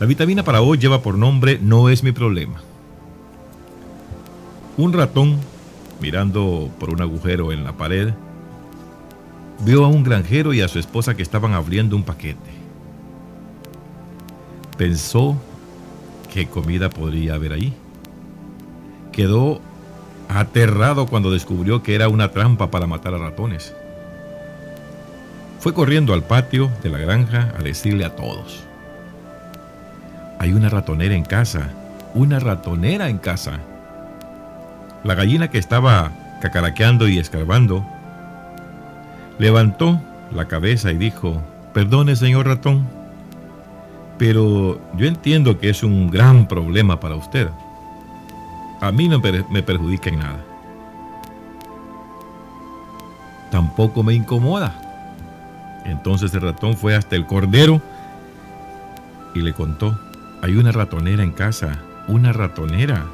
La vitamina para hoy lleva por nombre No es mi problema. Un ratón, mirando por un agujero en la pared, vio a un granjero y a su esposa que estaban abriendo un paquete. Pensó qué comida podría haber ahí. Quedó aterrado cuando descubrió que era una trampa para matar a ratones. Fue corriendo al patio de la granja a decirle a todos. Hay una ratonera en casa, una ratonera en casa. La gallina que estaba cacaraqueando y escarbando levantó la cabeza y dijo, perdone señor ratón, pero yo entiendo que es un gran problema para usted. A mí no me perjudica en nada. Tampoco me incomoda. Entonces el ratón fue hasta el cordero y le contó, hay una ratonera en casa, una ratonera.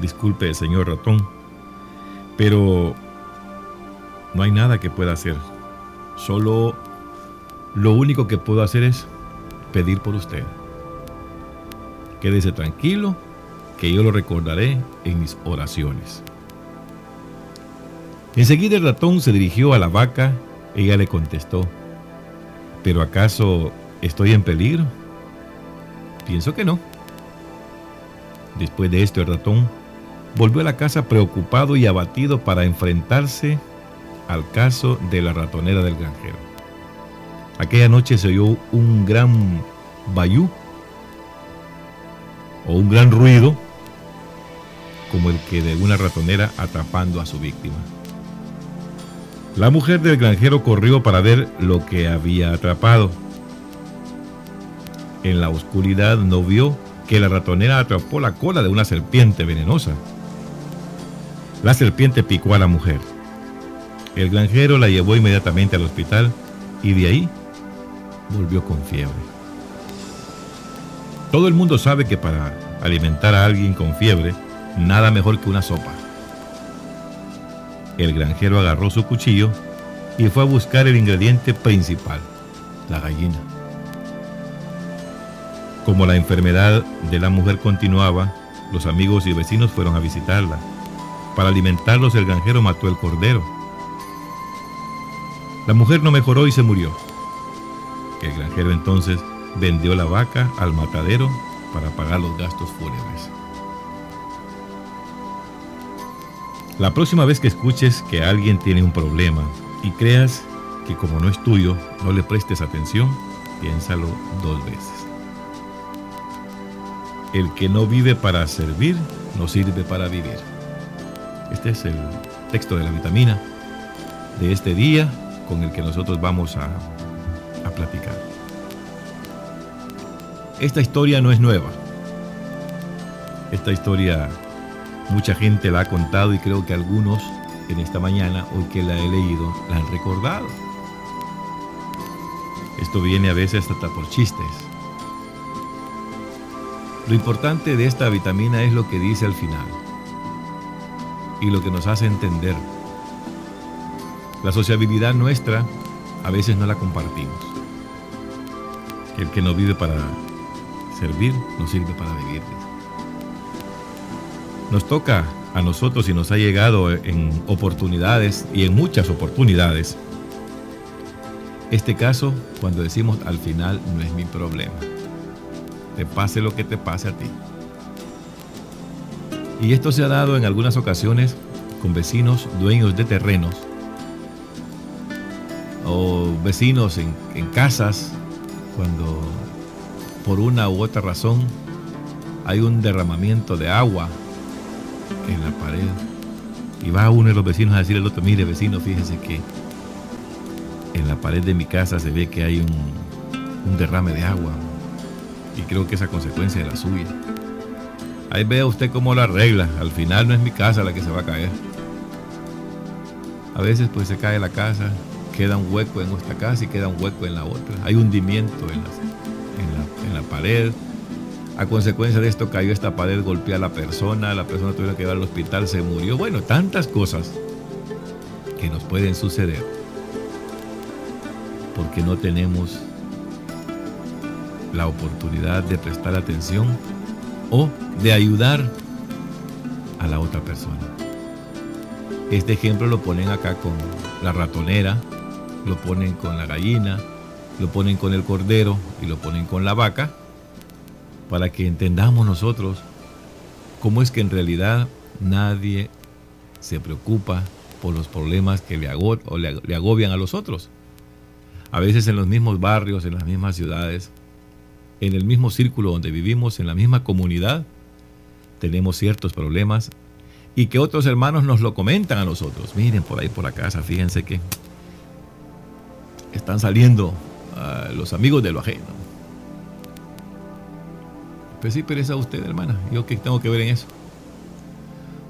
Disculpe, señor ratón, pero no hay nada que pueda hacer. Solo lo único que puedo hacer es pedir por usted. Quédese tranquilo, que yo lo recordaré en mis oraciones. Enseguida el ratón se dirigió a la vaca. Ella le contestó, ¿pero acaso estoy en peligro? Pienso que no. Después de esto el ratón volvió a la casa preocupado y abatido para enfrentarse al caso de la ratonera del granjero. Aquella noche se oyó un gran bayú o un gran ruido como el que de una ratonera atrapando a su víctima. La mujer del granjero corrió para ver lo que había atrapado. En la oscuridad no vio que la ratonera atrapó la cola de una serpiente venenosa. La serpiente picó a la mujer. El granjero la llevó inmediatamente al hospital y de ahí volvió con fiebre. Todo el mundo sabe que para alimentar a alguien con fiebre, nada mejor que una sopa. El granjero agarró su cuchillo y fue a buscar el ingrediente principal, la gallina. Como la enfermedad de la mujer continuaba, los amigos y vecinos fueron a visitarla. Para alimentarlos el granjero mató el cordero la mujer no mejoró y se murió. El granjero entonces vendió la vaca al matadero para pagar los gastos fúnebres. La próxima vez que escuches que alguien tiene un problema y creas que como no es tuyo, no le prestes atención, piénsalo dos veces. El que no vive para servir, no sirve para vivir. Este es el texto de la vitamina de este día con el que nosotros vamos a, a platicar. Esta historia no es nueva. Esta historia mucha gente la ha contado y creo que algunos en esta mañana, hoy que la he leído, la han recordado. Esto viene a veces hasta por chistes. Lo importante de esta vitamina es lo que dice al final y lo que nos hace entender la sociabilidad nuestra a veces no la compartimos. El que no vive para servir, no sirve para vivir. Nos toca a nosotros y nos ha llegado en oportunidades y en muchas oportunidades. Este caso, cuando decimos al final no es mi problema. Te pase lo que te pase a ti. Y esto se ha dado en algunas ocasiones con vecinos dueños de terrenos o vecinos en, casas cuando por una u otra razón hay un derramamiento de agua en la pared y va uno de los vecinos a decirle al otro, mire vecino, fíjese que en la pared de mi casa se ve que hay un derrame de agua y creo que esa consecuencia de la suya. Ahí vea usted cómo la arregla, al final no es mi casa la que se va a caer. A veces pues se cae la casa queda un hueco en nuestra casa y queda un hueco en la otra. Hay hundimiento en, en, la, pared. A consecuencia de esto cayó esta pared, golpeó a la persona, la persona tuvo que ir al hospital, se murió. Bueno, tantas cosas que nos pueden suceder porque no tenemos la oportunidad de prestar atención o de ayudar a la otra persona. Este ejemplo lo ponen acá con la ratonera, lo ponen con la gallina, lo ponen con el cordero y lo ponen con la vaca, para que entendamos nosotros cómo es que en realidad nadie se preocupa por los problemas que le, agobian a los otros. A veces en los mismos barrios, en las mismas ciudades, en el mismo círculo donde vivimos, en la misma comunidad, tenemos ciertos problemas y que otros hermanos nos lo comentan a nosotros. Miren por ahí por la casa, fíjense que están saliendo ah, los amigos de lo ajeno. Pues sí, pero es a usted, hermana. Yo qué tengo que ver en eso.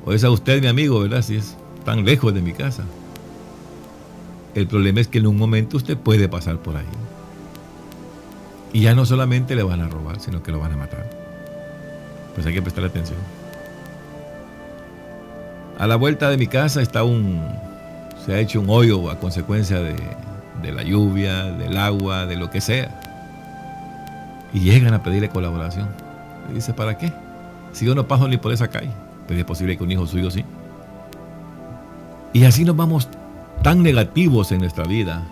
O es a usted, mi amigo, ¿verdad? Si es tan lejos de mi casa. El problema es que en un momento usted puede pasar por ahí. Y ya no solamente le van a robar, sino que lo van a matar. Pues hay que prestar atención. A la vuelta de mi casa está un. Se ha hecho un hoyo a consecuencia de, de la lluvia, del agua, de lo que sea. Y llegan a pedirle colaboración. Y dice, ¿para qué? Si yo no paso ni por esa calle. Pero es posible que un hijo suyo sí. Y así nos vamos tan negativos en nuestra vida,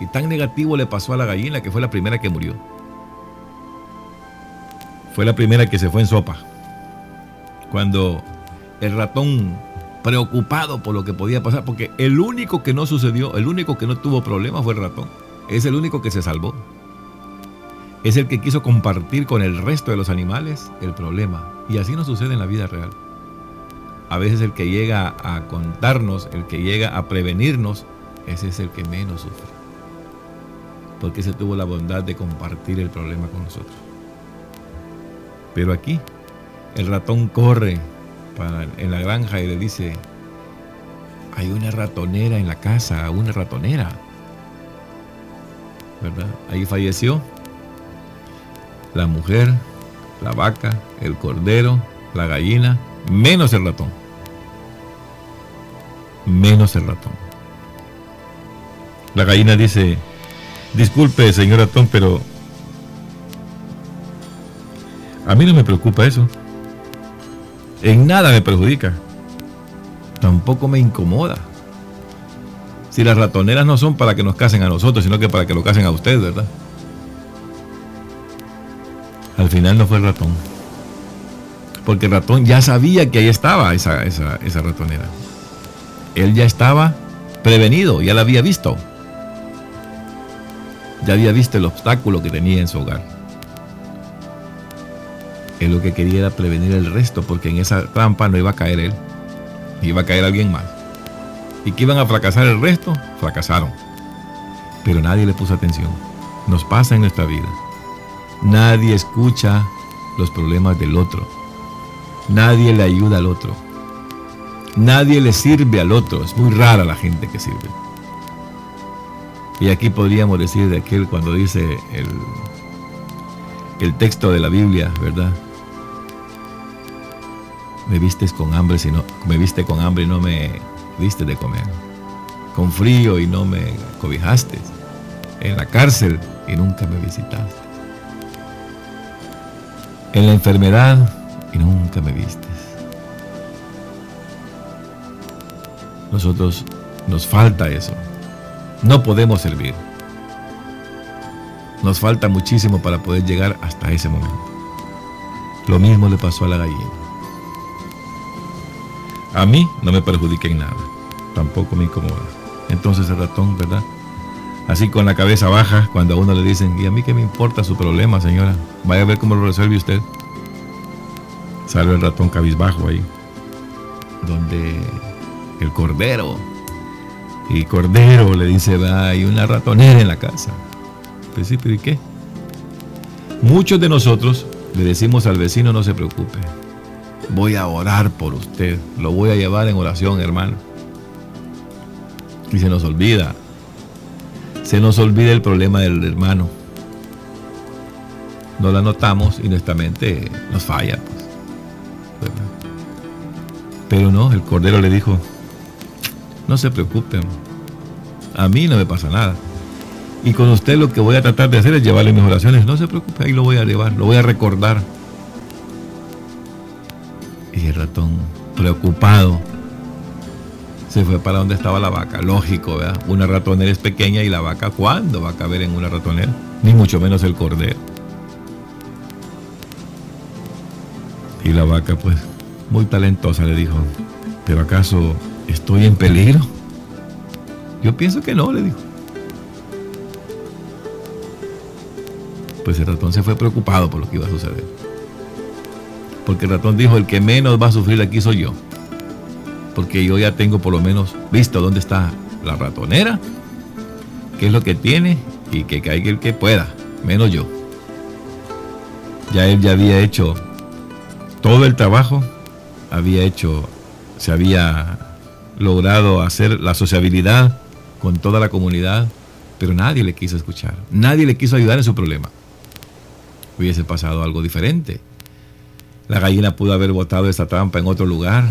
Y tan negativo le pasó a la gallina que fue la primera que murió. Fue la primera que se fue en sopa. Cuando el ratón, preocupado por lo que podía pasar, porque el único que no sucedió, el único que no tuvo problemas fue el ratón. Es el único que se salvó. Es el que quiso compartir con el resto de los animales el problema. Y así no sucede en la vida real a veces el que llega a contarnos, el que llega a prevenirnos, ese es el que menos sufre. Porque se tuvo la bondad de compartir el problema con nosotros. Pero aquí, el ratón corre en la granja y le dice, hay una ratonera en la casa, una ratonera. ¿Verdad? Ahí falleció la mujer, la vaca, el cordero, la gallina, menos el ratón menos el ratón. La gallina dice, disculpe señor ratón, pero a mí no me preocupa eso. En nada me perjudica. Tampoco me incomoda. Si las ratoneras no son para que nos casen a nosotros, sino que para que lo casen a usted, ¿verdad? Al final no fue el ratón. Porque el ratón ya sabía que ahí estaba esa, esa ratonera. Él ya estaba prevenido, ya la había visto. Ya había visto el obstáculo que tenía en su hogar. Él lo que quería era prevenir el resto, porque en esa trampa no iba a caer él, iba a caer alguien más. ¿Y que iban a fracasar el resto? Fracasaron. Pero nadie le puso atención. Nos pasa en nuestra vida. Nadie escucha los problemas del otro. Nadie le ayuda al otro. Nadie le sirve al otro. Es muy rara la gente que sirve. Y aquí podríamos decir de aquel cuando dice el, el texto de la Biblia, ¿verdad? Me vistes con hambre, si no, me viste con hambre y no me diste de comer. Con frío y no me cobijaste. En la cárcel y nunca me visitaste. En la enfermedad y nunca me viste. Nosotros nos falta eso. No podemos servir. Nos falta muchísimo para poder llegar hasta ese momento. Lo mismo le pasó a la gallina. A mí no me perjudica en nada. Tampoco me incomoda. Entonces el ratón, ¿verdad? Así con la cabeza baja, cuando a uno le dicen, ¿y a mí qué me importa su problema, señora? Vaya a ver cómo lo resuelve usted. Sale el ratón cabizbajo ahí. Donde el cordero. Y cordero le dice, va, hay una ratonera en la casa. Pues sí, pero ¿y qué? Muchos de nosotros le decimos al vecino, no se preocupe. Voy a orar por usted. Lo voy a llevar en oración, hermano. Y se nos olvida. Se nos olvida el problema del hermano. No la notamos y nuestra mente nos falla. Pues. Pero no, el Cordero le dijo, no se preocupen. A mí no me pasa nada. Y con usted lo que voy a tratar de hacer es llevarle mis oraciones. No se preocupe, ahí lo voy a llevar, lo voy a recordar. Y el ratón, preocupado, se fue para donde estaba la vaca. Lógico, ¿verdad? Una ratonera es pequeña y la vaca, ¿cuándo va a caber en una ratonera? Ni mucho menos el cordero. Y la vaca, pues, muy talentosa, le dijo, ¿pero acaso estoy en peligro? Yo pienso que no, le dijo. Pues el ratón se fue preocupado por lo que iba a suceder. Porque el ratón dijo, el que menos va a sufrir aquí soy yo porque yo ya tengo por lo menos visto dónde está la ratonera, qué es lo que tiene y que caiga el que pueda, menos yo. Ya él ya había hecho todo el trabajo, había hecho, se había logrado hacer la sociabilidad con toda la comunidad, pero nadie le quiso escuchar, nadie le quiso ayudar en su problema. Hubiese pasado algo diferente. La gallina pudo haber botado esa trampa en otro lugar,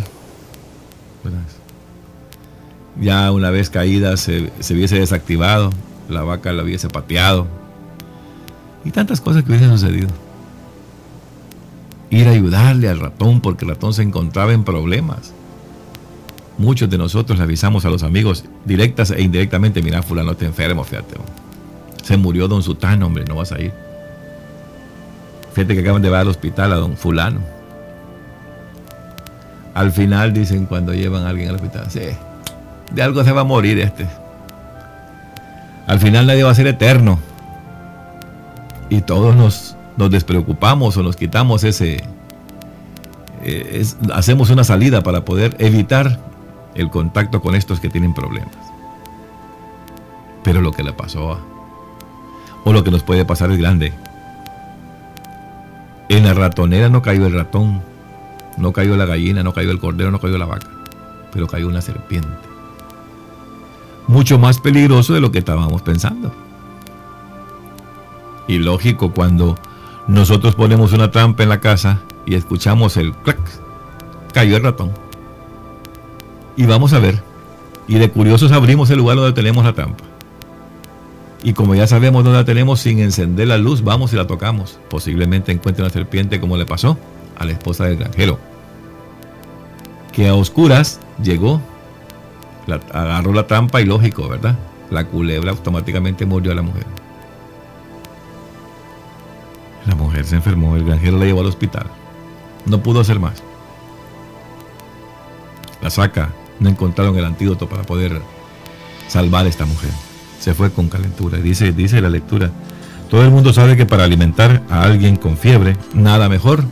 ya una vez caída se, hubiese desactivado, la vaca la hubiese pateado y tantas cosas que hubiesen sucedido. Ir a ayudarle al ratón porque el ratón se encontraba en problemas. Muchos de nosotros le avisamos a los amigos directas e indirectamente, mira, fulano te enfermo, fíjate. Se murió don Sutano, hombre, no vas a ir. Fíjate que acaban de llevar al hospital a don fulano. Al final dicen cuando llevan a alguien al hospital, sí, de algo se va a morir este. Al final nadie va a ser eterno. Y todos nos, nos despreocupamos o nos quitamos ese... Eh, hacemos una salida para poder evitar el contacto con estos que tienen problemas. Pero lo que le pasó o lo que nos puede pasar es grande. En la ratonera no cayó el ratón, no cayó la gallina, no cayó el cordero, no cayó la vaca, pero cayó una serpiente. Mucho más peligroso de lo que estábamos pensando. Y lógico, cuando nosotros ponemos una trampa en la casa y escuchamos el clac, cayó el ratón. Y vamos a ver. Y de curiosos abrimos el lugar donde tenemos la trampa. Y como ya sabemos dónde la tenemos, sin encender la luz, vamos y la tocamos. Posiblemente encuentre una serpiente como le pasó a la esposa del granjero, que a oscuras llegó, agarró la trampa y lógico, ¿verdad? La culebra automáticamente murió a la mujer. La mujer se enfermó, el granjero la llevó al hospital. No pudo hacer más. La saca, no encontraron el antídoto para poder salvar a esta mujer. Se fue con calentura. Dice, dice la lectura, todo el mundo sabe que para alimentar a alguien con fiebre, nada mejor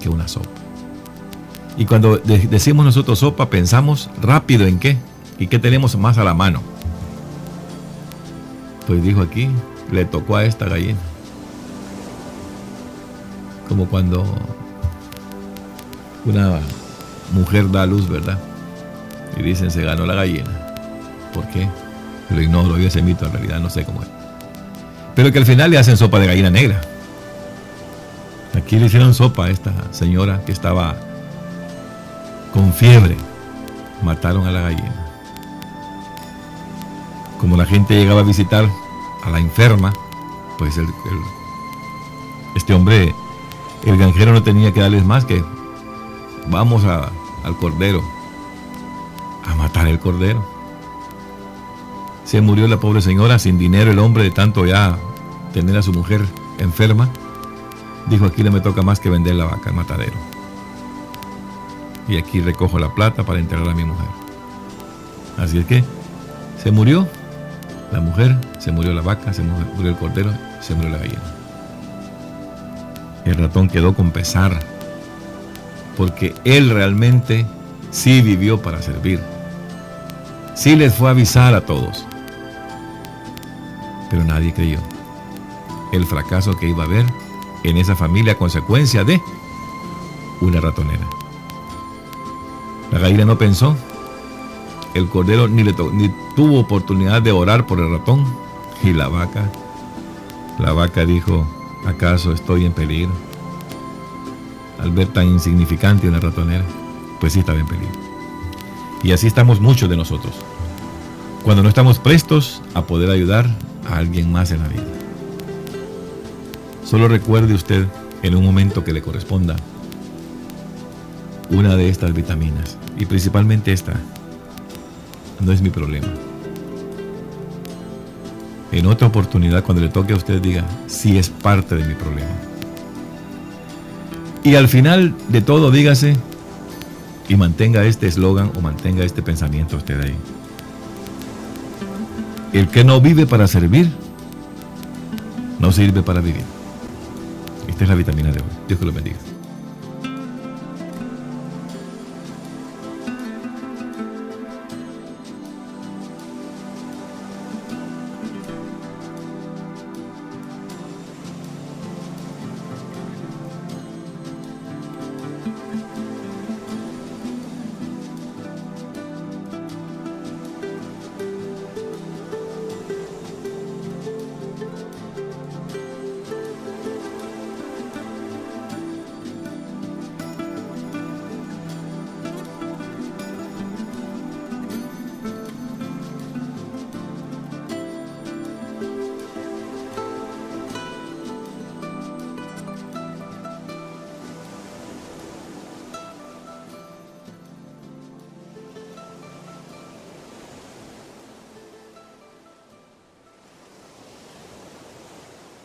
que una sopa. Y cuando decimos nosotros sopa, pensamos rápido en qué y qué tenemos más a la mano. Pues dijo aquí, le tocó a esta gallina. Como cuando una mujer da luz, ¿verdad? Y dicen, se ganó la gallina. ¿Por qué? Lo ignoro, yo ese mito en realidad no sé cómo es. Pero que al final le hacen sopa de gallina negra. Aquí le hicieron sopa a esta señora que estaba con fiebre. Mataron a la gallina. Como la gente llegaba a visitar a la enferma, pues este hombre, el granjero no tenía que darles más que vamos al cordero, a matar el cordero. Se murió la pobre señora sin dinero, el hombre de tanto ya tener a su mujer enferma Dijo, aquí no me toca más que vender la vaca al matadero. Y aquí recojo la plata para enterrar a mi mujer. Así es que se murió la mujer, se murió la vaca, se murió el cordero, se murió la gallina. El ratón quedó con pesar, porque él realmente sí vivió para servir. Sí les fue a avisar a todos, pero nadie creyó. El fracaso que iba a haber en esa familia a consecuencia de una ratonera. La gallina no pensó, el cordero ni, ni tuvo oportunidad de orar por el ratón y la vaca, la vaca dijo, ¿acaso estoy en peligro? Al ver tan insignificante una ratonera, pues sí estaba en peligro. Y así estamos muchos de nosotros. Cuando no estamos prestos a poder ayudar a alguien más en la vida. Solo recuerde usted en un momento que le corresponda una de estas vitaminas y principalmente esta. No es mi problema. En otra oportunidad, cuando le toque a usted, diga, sí es parte de mi problema. Y al final de todo, dígase y mantenga este eslogan o mantenga este pensamiento usted ahí. El que no vive para servir, no sirve para vivir. Esta es la vitamina de hoy. Dios que lo bendiga.